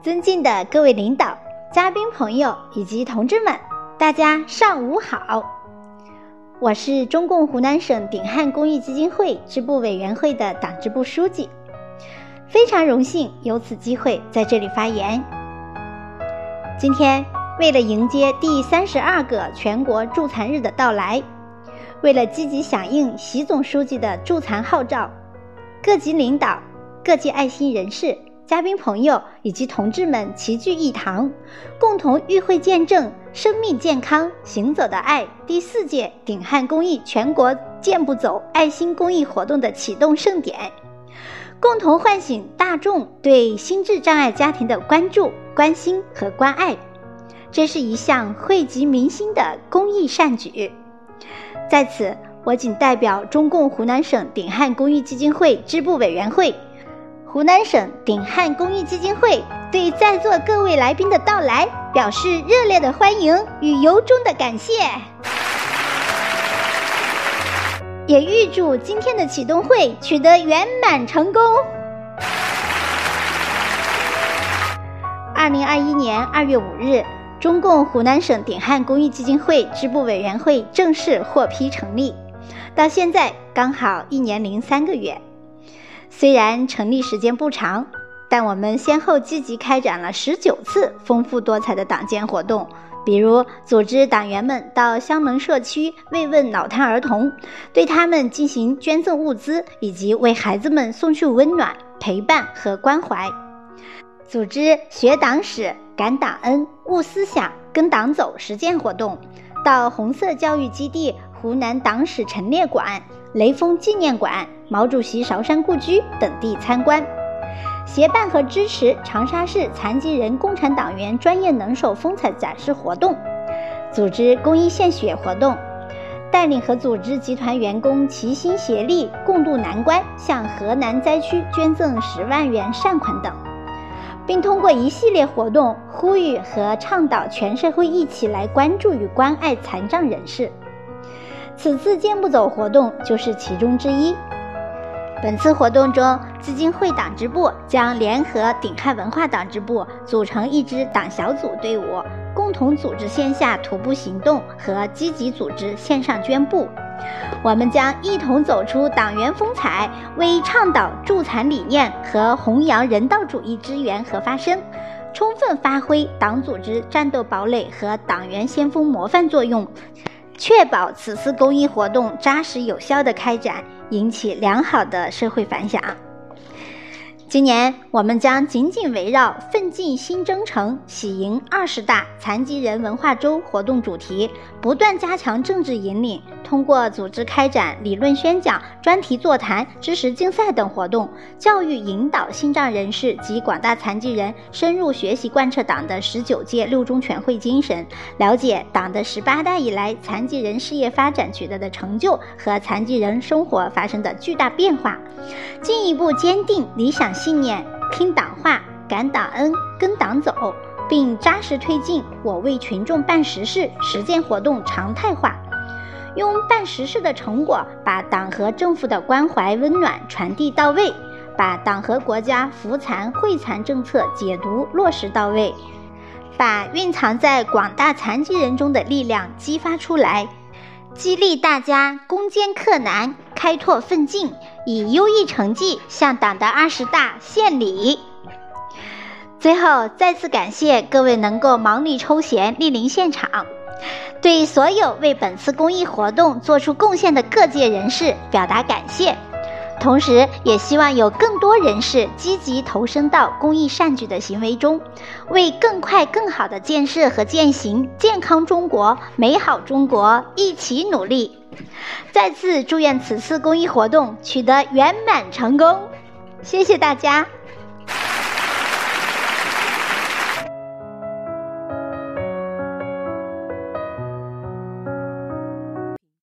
尊敬的各位领导、嘉宾朋友以及同志们，大家上午好！我是中共湖南省鼎汉公益基金会支部委员会的党支部书记，非常荣幸有此机会在这里发言。今天，为了迎接第三十二个全国助残日的到来，为了积极响应习总书记的助残号召，各级领导、各界爱心人士。嘉宾朋友以及同志们齐聚一堂，共同与会见证“生命健康，行走的爱”第四届鼎汉公益全国健步走爱心公益活动的启动盛典，共同唤醒大众对心智障碍家庭的关注、关心和关爱。这是一项惠及民心的公益善举。在此，我谨代表中共湖南省鼎汉公益基金会支部委员会。湖南省鼎汉公益基金会对在座各位来宾的到来表示热烈的欢迎与由衷的感谢，也预祝今天的启动会取得圆满成功。二零二一年二月五日，中共湖南省鼎汉公益基金会支部委员会正式获批成立，到现在刚好一年零三个月。虽然成立时间不长，但我们先后积极开展了十九次丰富多彩的党建活动，比如组织党员们到乡门社区慰问脑瘫儿童，对他们进行捐赠物资，以及为孩子们送去温暖、陪伴和关怀；组织学党史、感党恩、悟思想、跟党走实践活动，到红色教育基地、湖南党史陈列馆。雷锋纪念馆、毛主席韶山故居等地参观，协办和支持长沙市残疾人共产党员专业能手风采展示活动，组织公益献血活动，带领和组织集团员工齐心协力共度难关，向河南灾区捐赠十万元善款等，并通过一系列活动呼吁和倡导全社会一起来关注与关爱残障人士。此次健步走活动就是其中之一。本次活动中，基金会党支部将联合鼎汉文化党支部组成一支党小组队伍，共同组织线下徒步行动和积极组织线上捐布。我们将一同走出党员风采，为倡导助残理念和弘扬人道主义支援和发声，充分发挥党组织战斗堡垒和党员先锋模范作用。确保此次公益活动扎实有效的开展，引起良好的社会反响。今年，我们将紧紧围绕“奋进新征程，喜迎二十大残疾人文化周”活动主题，不断加强政治引领，通过组织开展理论宣讲、专题座谈、知识竞赛等活动，教育引导心障人士及广大残疾人深入学习贯彻党的十九届六中全会精神，了解党的十八大以来残疾人事业发展取得的成就和残疾人生活发生的巨大变化，进一步坚定理想。信念听党话、感党恩、跟党走，并扎实推进我为群众办实事实践活动常态化，用办实事的成果把党和政府的关怀温暖传递到位，把党和国家扶残惠残政策解读落实到位，把蕴藏在广大残疾人中的力量激发出来。激励大家攻坚克难、开拓奋进，以优异成绩向党的二十大献礼。最后，再次感谢各位能够忙里抽闲莅临现场，对所有为本次公益活动做出贡献的各界人士表达感谢。同时，也希望有更多人士积极投身到公益善举的行为中，为更快更好的建设和践行健康中国、美好中国一起努力。再次祝愿此次公益活动取得圆满成功，谢谢大家。